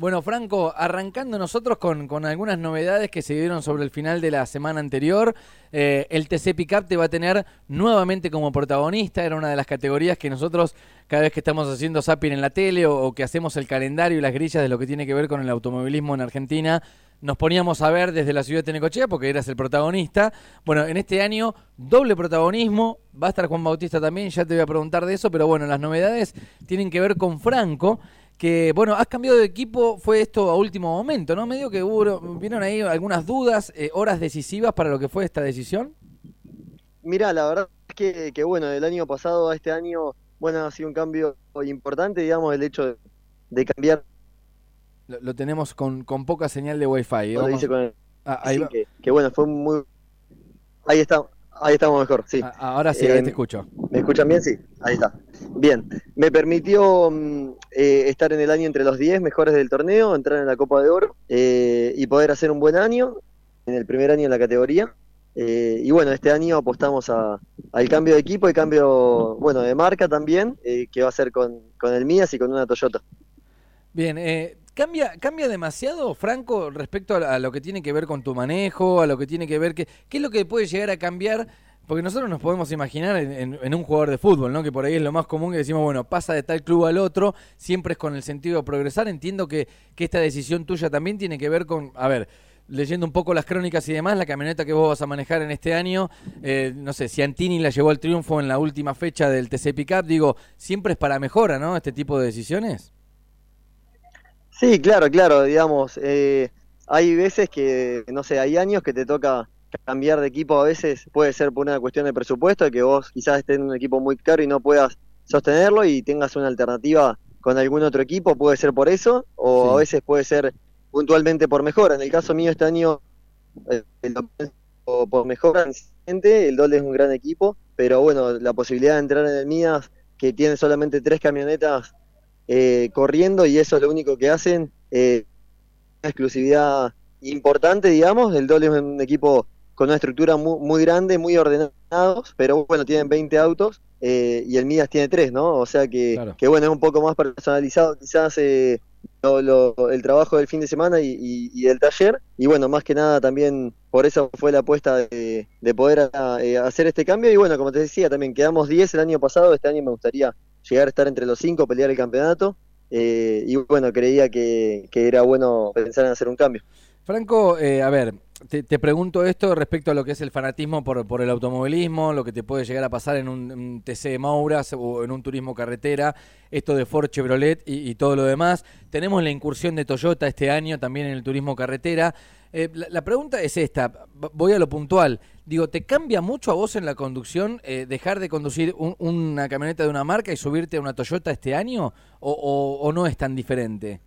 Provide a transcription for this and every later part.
Bueno, Franco, arrancando nosotros con, con, algunas novedades que se dieron sobre el final de la semana anterior. Eh, el TC Pickup te va a tener nuevamente como protagonista. Era una de las categorías que nosotros, cada vez que estamos haciendo zapping en la tele o, o, que hacemos el calendario y las grillas de lo que tiene que ver con el automovilismo en Argentina, nos poníamos a ver desde la ciudad de Tenecochea porque eras el protagonista. Bueno, en este año, doble protagonismo. Va a estar Juan Bautista también, ya te voy a preguntar de eso, pero bueno, las novedades tienen que ver con Franco que, bueno, has cambiado de equipo, fue esto a último momento, ¿no? Medio que hubo, vieron ahí algunas dudas, eh, horas decisivas para lo que fue esta decisión. Mira, la verdad es que, que, bueno, del año pasado a este año, bueno, ha sido un cambio importante, digamos, el hecho de, de cambiar. Lo, lo, tenemos con, con poca señal de wifi. ¿eh? Dice con el, ah, ahí sí, que, que, bueno, fue muy... Ahí está, ahí estamos mejor, sí. Ah, ahora sí, eh, ahí te escucho. ¿Me escuchan bien? Sí, ahí está. Bien, me permitió eh, estar en el año entre los 10 mejores del torneo, entrar en la Copa de Oro eh, y poder hacer un buen año en el primer año en la categoría. Eh, y bueno, este año apostamos a, al cambio de equipo y cambio, bueno, de marca también, eh, que va a ser con, con el Mías y con una Toyota. Bien, ¿Cambia, ¿Cambia demasiado, Franco, respecto a, lo que tiene que ver con tu manejo, a lo que tiene que ver, que, qué es lo que puede llegar a cambiar porque nosotros nos podemos imaginar en, en, en, un jugador de fútbol, ¿no? Que por ahí es lo más común que decimos, bueno, pasa de tal club al otro, siempre es con el sentido de progresar. Entiendo que, que esta decisión tuya también tiene que ver con, a ver, leyendo un poco las crónicas y demás, la camioneta que vos vas a manejar en este año, eh, no sé, si Antini la llevó al triunfo en la última fecha del TC Pickup, digo, siempre es para mejora, ¿no? Este tipo de decisiones. Sí, claro, claro, digamos, eh, hay veces que, no sé, hay años que te toca cambiar de equipo a veces puede ser por una cuestión de presupuesto, que vos quizás estés en un equipo muy caro y no puedas sostenerlo y tengas una alternativa con algún otro equipo, puede ser por eso, o sí. a veces puede ser puntualmente por mejora. En el caso mío este año, eh, el, por mejora, el Dole es un gran equipo, pero bueno, la posibilidad de entrar en el Mías, que tiene solamente tres camionetas eh, corriendo y eso es lo único que hacen, eh, una exclusividad importante, digamos, el Dole es un equipo con una estructura muy, muy grande, muy ordenados, pero bueno, tienen 20 autos eh, y el Midas tiene 3, ¿no? O sea que, claro. que bueno, es un poco más personalizado quizás eh, lo, lo, el trabajo del fin de semana y, y, y, del taller. Y bueno, más que nada también por eso fue la apuesta de, de poder a, eh, hacer este cambio. Y bueno, como te decía, también quedamos 10 el año pasado, este año me gustaría llegar a estar entre los 5, pelear el campeonato. Eh, y bueno, creía que, que era bueno pensar en hacer un cambio. Franco, eh, a ver, te, te, pregunto esto respecto a lo que es el fanatismo por, por el automovilismo, lo que te puede llegar a pasar en un, un TC de Mauras o en un turismo carretera, esto de Ford Chevrolet y, y, todo lo demás. Tenemos la incursión de Toyota este año también en el turismo carretera. Eh, la, la, pregunta es esta, voy a lo puntual. Digo, ¿te cambia mucho a vos en la conducción eh, dejar de conducir un, una camioneta de una marca y subirte a una Toyota este año? ¿O, o, o no es tan diferente?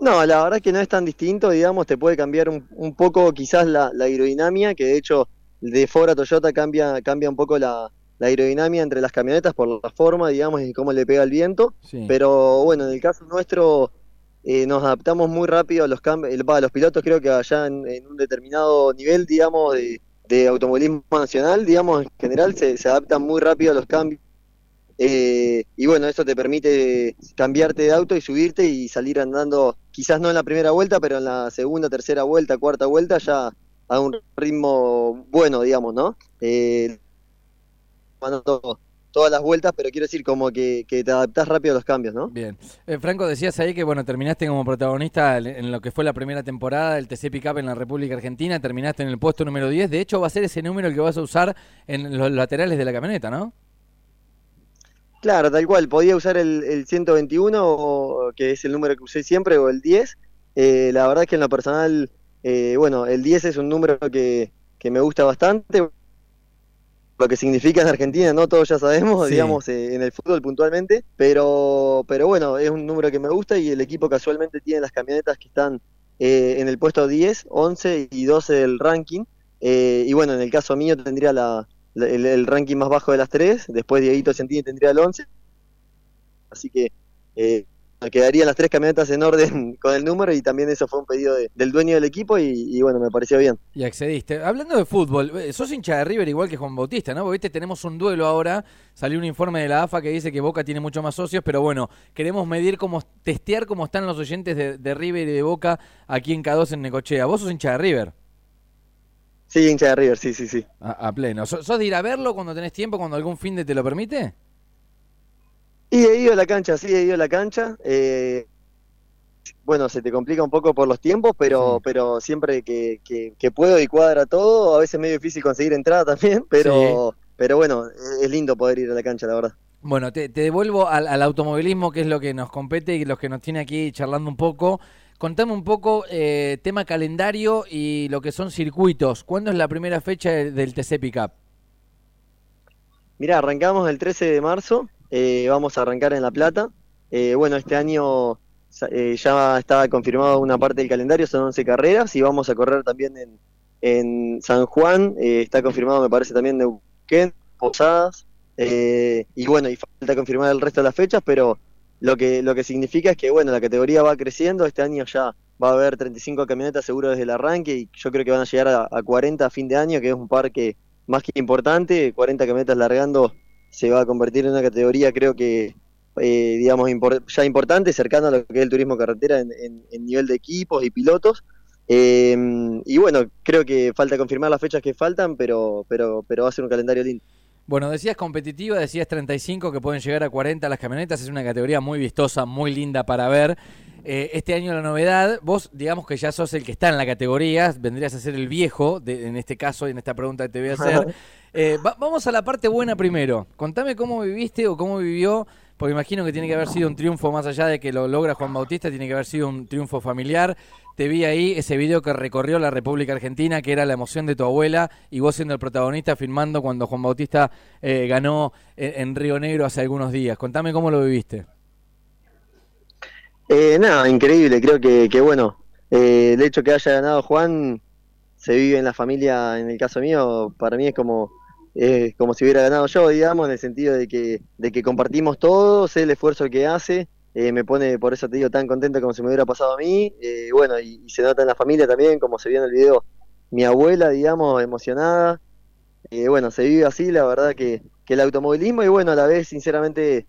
No, la verdad es que no es tan distinto, digamos, te puede cambiar un, un poco quizás la, la, aerodinámica, que de hecho de Ford a Toyota cambia, cambia un poco la, la, aerodinámica entre las camionetas por la forma, digamos, y cómo le pega el viento. Sí. Pero bueno, en el caso nuestro eh, nos adaptamos muy rápido a los cambios, los pilotos creo que allá en, en un determinado nivel, digamos, de, de, automovilismo nacional, digamos, en general se, se adaptan muy rápido a los cambios eh, y bueno, eso te permite cambiarte de auto y subirte y salir andando, quizás no en la primera vuelta, pero en la segunda, tercera vuelta, cuarta vuelta ya a un ritmo bueno, digamos, ¿no? Eh, todas las vueltas, pero quiero decir como que, que, te adaptás rápido a los cambios, ¿no? Bien. Eh, Franco, decías ahí que, bueno, terminaste como protagonista en lo que fue la primera temporada del TC Pickup en la República Argentina, terminaste en el puesto número 10, de hecho va a ser ese número el que vas a usar en los laterales de la camioneta, ¿no? Claro, tal cual. Podía usar el, el 121, o, que es el número que usé siempre, o el 10. Eh, la verdad es que en lo personal, eh, bueno, el 10 es un número que, que, me gusta bastante. Lo que significa en Argentina, no todos ya sabemos, sí. digamos, eh, en el fútbol puntualmente. Pero, pero bueno, es un número que me gusta y el equipo casualmente tiene las camionetas que están eh, en el puesto 10, 11 y 12 del ranking. Eh, y bueno, en el caso mío tendría la, el, el, ranking más bajo de las tres, después Dieguito Santini tendría el 11, así que eh, quedarían las tres camionetas en orden con el número y también eso fue un pedido del dueño del equipo y, bueno, me pareció bien. Y accediste. Hablando de fútbol, eh, sos hincha de River igual que Juan Bautista, ¿no? Porque viste, tenemos un duelo ahora, salió un informe de la AFA que dice que Boca tiene mucho más socios, pero bueno, queremos medir cómo, testear cómo están los oyentes de, River y de Boca aquí en K2 en Necochea. ¿Vos sos hincha de River? Sí, hincha de River, sí, sí, sí. A, pleno. ¿Sos, de ir a verlo cuando tenés tiempo, cuando algún fin de te lo permite? Y he ido a la cancha, sí, he ido a la cancha. Eh, bueno, se te complica un poco por los tiempos, pero, pero siempre que, que, puedo y cuadra todo, a veces es medio difícil conseguir entrada también, pero, pero bueno, es lindo poder ir a la cancha, la verdad. Bueno, te, devuelvo al, automovilismo, que es lo que nos compete y los que nos tiene aquí charlando un poco. Contame un poco eh, tema calendario y lo que son circuitos. ¿Cuándo es la primera fecha del, TC Pickup? Mira, arrancamos el 13 de marzo, eh, vamos a arrancar en La Plata. Eh, bueno, este año ya está confirmado una parte del calendario, son 11 carreras y vamos a correr también en, San Juan, está confirmado me parece también Neuquén, Posadas, y bueno, y falta confirmar el resto de las fechas, pero lo que, lo que significa es que, bueno, la categoría va creciendo, este año ya va a haber 35 camionetas seguro desde el arranque y yo creo que van a llegar a, 40 a fin de año, que es un parque más que importante, 40 camionetas largando se va a convertir en una categoría creo que, eh, digamos, ya importante, cercano a lo que es el turismo carretera en, nivel de equipos y pilotos. Em, y bueno, creo que falta confirmar las fechas que faltan, pero, pero, pero va a ser un calendario lindo. Bueno, decías competitiva, decías 35 que pueden llegar a 40 las camionetas, es una categoría muy vistosa, muy linda para ver. Eh, este año la novedad, vos digamos que ya sos el que está en la categoría, vendrías a ser el viejo, en este caso y en esta pregunta que te voy a hacer. Eh, vamos a la parte buena primero. Contame cómo viviste o cómo vivió, porque imagino que tiene que haber sido un triunfo más allá de que lo logra Juan Bautista, tiene que haber sido un triunfo familiar te vi ahí ese video que recorrió la República Argentina, que era la emoción de tu abuela, y vos siendo el protagonista filmando cuando Juan Bautista eh, ganó en, Río Negro hace algunos días. Contame cómo lo viviste. Eh, nada, increíble, creo que, bueno, eh, el hecho que haya ganado Juan se vive en la familia, en el caso mío, para mí es como, como si hubiera ganado yo, digamos, en el sentido de que, de que compartimos todos, el esfuerzo que hace, eh, me pone, por eso te digo, tan contento como si me hubiera pasado a mí. Eh, bueno, y, se nota en la familia también, como se vio en el video, mi abuela, digamos, emocionada. Eh, bueno, se vive así, la verdad que, el automovilismo y bueno, a la vez, sinceramente,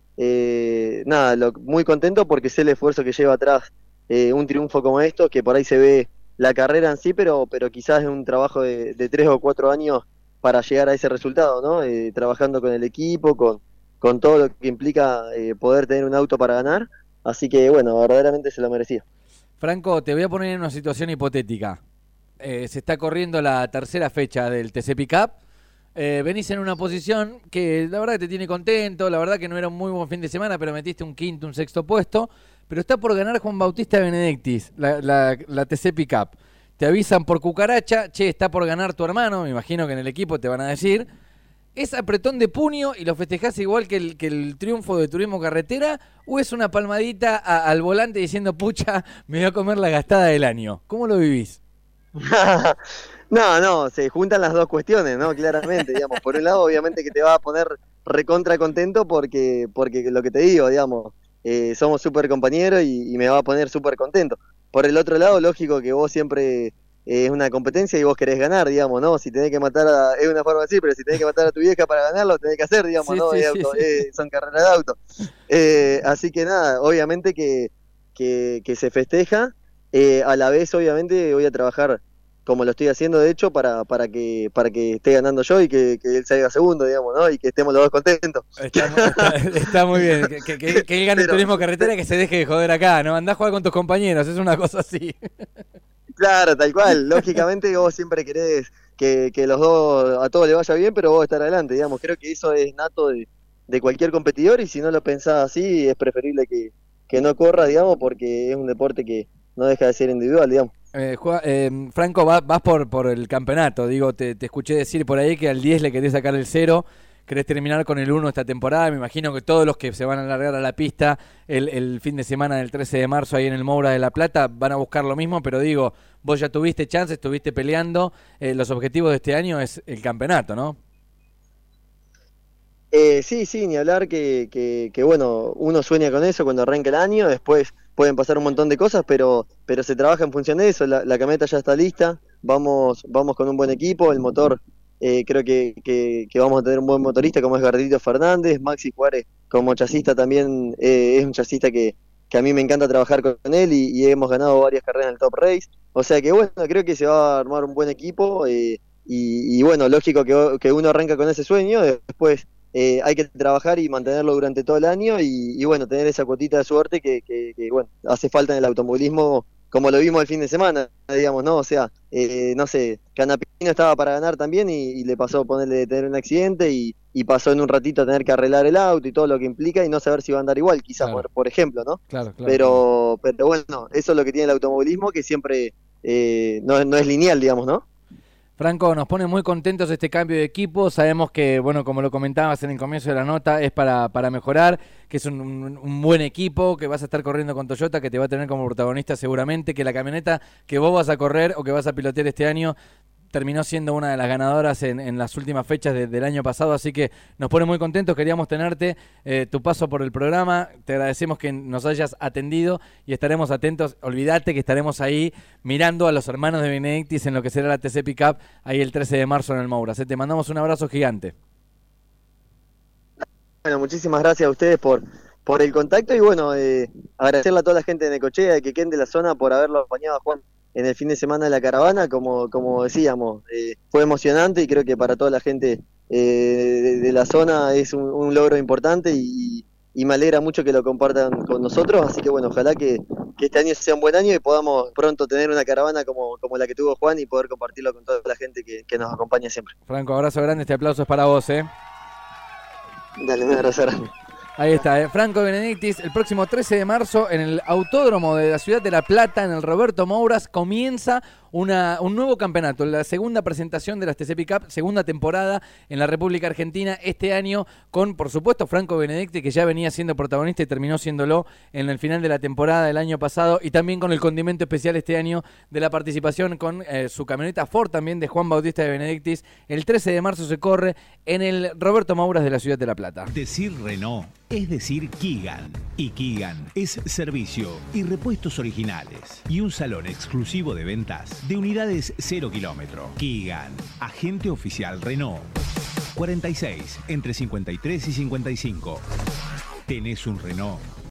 nada, muy contento porque sé el esfuerzo que lleva atrás un triunfo como esto, que por ahí se ve la carrera en sí, pero, pero quizás es un trabajo de tres o cuatro años para llegar a ese resultado, ¿no? trabajando con el equipo, con, con todo lo que implica poder tener un auto para ganar Así que bueno, verdaderamente se lo merecía. Franco, te voy a poner en una situación hipotética. Eh, se está corriendo la tercera fecha del TCP Cup. Eh, venís en una posición que la verdad que te tiene contento, la verdad que no era un muy buen fin de semana, pero metiste un quinto, un sexto puesto. Pero está por ganar Juan Bautista Benedictis, la, la, la TCP Cup. Te avisan por cucaracha, che, está por ganar tu hermano, me imagino que en el equipo te van a decir. ¿Es apretón de puño y lo festejás igual que el, triunfo de Turismo Carretera? ¿O es una palmadita al volante diciendo, pucha, me voy a comer la gastada del año? ¿Cómo lo vivís? no, no, se juntan las dos cuestiones, ¿no? Claramente, digamos. Por un lado, obviamente que te va a poner recontra contento porque, porque lo que te digo, digamos, eh, somos súper compañeros y, y, me va a poner súper contento. Por el otro lado, lógico que vos siempre es una competencia y vos querés ganar, digamos, ¿no? Si tenés que matar a, es una forma así, pero si tenés que matar a tu vieja para ganarlo, tenés que hacer, digamos, ¿no? son carreras de auto. Eh, así que nada, obviamente que, que, se festeja, eh, a la vez obviamente voy a trabajar como lo estoy haciendo de hecho para, para que para que esté ganando yo y que, él salga segundo, digamos, ¿no? Y que estemos los dos contentos. Está, muy bien, que, él gane el turismo carretera y que se deje de joder acá, ¿no? Andá a jugar con tus compañeros, es una cosa así. Claro, tal cual. Lógicamente vos siempre querés que, los dos, a todos le vaya bien, pero vos estar adelante, digamos. Creo que eso es nato de, cualquier competidor y si no lo pensás así, es preferible que, no corra, digamos, porque es un deporte que no deja de ser individual, digamos. Eh, eh, Franco, vas, por, por el campeonato. Digo, te, te, escuché decir por ahí que al 10 le querés sacar el cero querés terminar con el 1 esta temporada. Me imagino que todos los que se van a largar a la pista el, fin de semana del 13 de marzo ahí en el Moura de la Plata van a buscar lo mismo, pero digo, vos ya tuviste chance, estuviste peleando. Eh, los objetivos de este año es el campeonato, ¿no? Eh, sí, sí, ni hablar que, que, que, bueno, uno sueña con eso cuando arranca el año, después pueden pasar un montón de cosas, pero, pero se trabaja en función de eso, la, la camioneta ya está lista, vamos, vamos con un buen equipo, el motor eh, creo que, que, vamos a tener un buen motorista como es Gardito Fernández, Maxi Juárez como chasista también eh, es un chasista que, que, a mí me encanta trabajar con él y, y, hemos ganado varias carreras en el Top Race, o sea que bueno, creo que se va a armar un buen equipo eh, y, y, bueno, lógico que, que uno arranca con ese sueño, después eh, hay que trabajar y mantenerlo durante todo el año y, y bueno, tener esa cuotita de suerte que, que, que, bueno, hace falta en el automovilismo como lo vimos el fin de semana, digamos, ¿no? O sea, eh, no sé, Canapino estaba para ganar también y, y le pasó ponerle tener un accidente y, y, pasó en un ratito a tener que arreglar el auto y todo lo que implica y no saber si va a andar igual, quizás, claro. por, por, ejemplo, ¿no? Claro, claro, pero, pero bueno, eso es lo que tiene el automovilismo, que siempre eh, no, no es lineal, digamos, ¿no? Franco, nos pone muy contentos este cambio de equipo. Sabemos que, bueno, como lo comentabas en el comienzo de la nota, es para, para mejorar, que es un, un, un, buen equipo, que vas a estar corriendo con Toyota, que te va a tener como protagonista seguramente, que la camioneta que vos vas a correr o que vas a pilotear este año terminó siendo una de las ganadoras en, en las últimas fechas de, del año pasado, así que nos pone muy contentos, queríamos tenerte, eh, tu paso por el programa, te agradecemos que nos hayas atendido y estaremos atentos, olvídate que estaremos ahí mirando a los hermanos de Benedictis en lo que será la TC Pickup ahí el 13 de marzo en el Mouras, ¿eh? te mandamos un abrazo gigante. Bueno, muchísimas gracias a ustedes por, por el contacto y bueno, eh, agradecerle a toda la gente de Necochea, de Quequén de la zona por haberlo acompañado a Juan en el fin de semana de la caravana, como, como decíamos, eh, fue emocionante y creo que para toda la gente eh, de, de, la zona es un, un logro importante y, y, me alegra mucho que lo compartan con nosotros, así que bueno, ojalá que, que, este año sea un buen año y podamos pronto tener una caravana como, como la que tuvo Juan y poder compartirlo con toda la gente que, que nos acompaña siempre. Franco, abrazo grande, este aplauso es para vos, ¿eh? Dale, un abrazo grande. Ahí está, eh. Franco Benedictis, el próximo 13 de marzo en el Autódromo de la Ciudad de La Plata, en el Roberto Mouras, comienza una, un nuevo campeonato, la segunda presentación de las TC Cup, segunda temporada en la República Argentina este año con, por supuesto, Franco Benedicti, que ya venía siendo protagonista y terminó siéndolo en el final de la temporada del año pasado, y también con el condimento especial este año de la participación con eh, su camioneta Ford también de Juan Bautista de Benedictis. El 13 de marzo se corre en el Roberto Mouras de la Ciudad de La Plata. Decir Renault es decir Kigan. Y Kigan es servicio y repuestos originales y un salón exclusivo de ventas de unidades 0 kilómetro. Kigan, agente oficial Renault. 46 entre 53 y 55. Tenés un Renault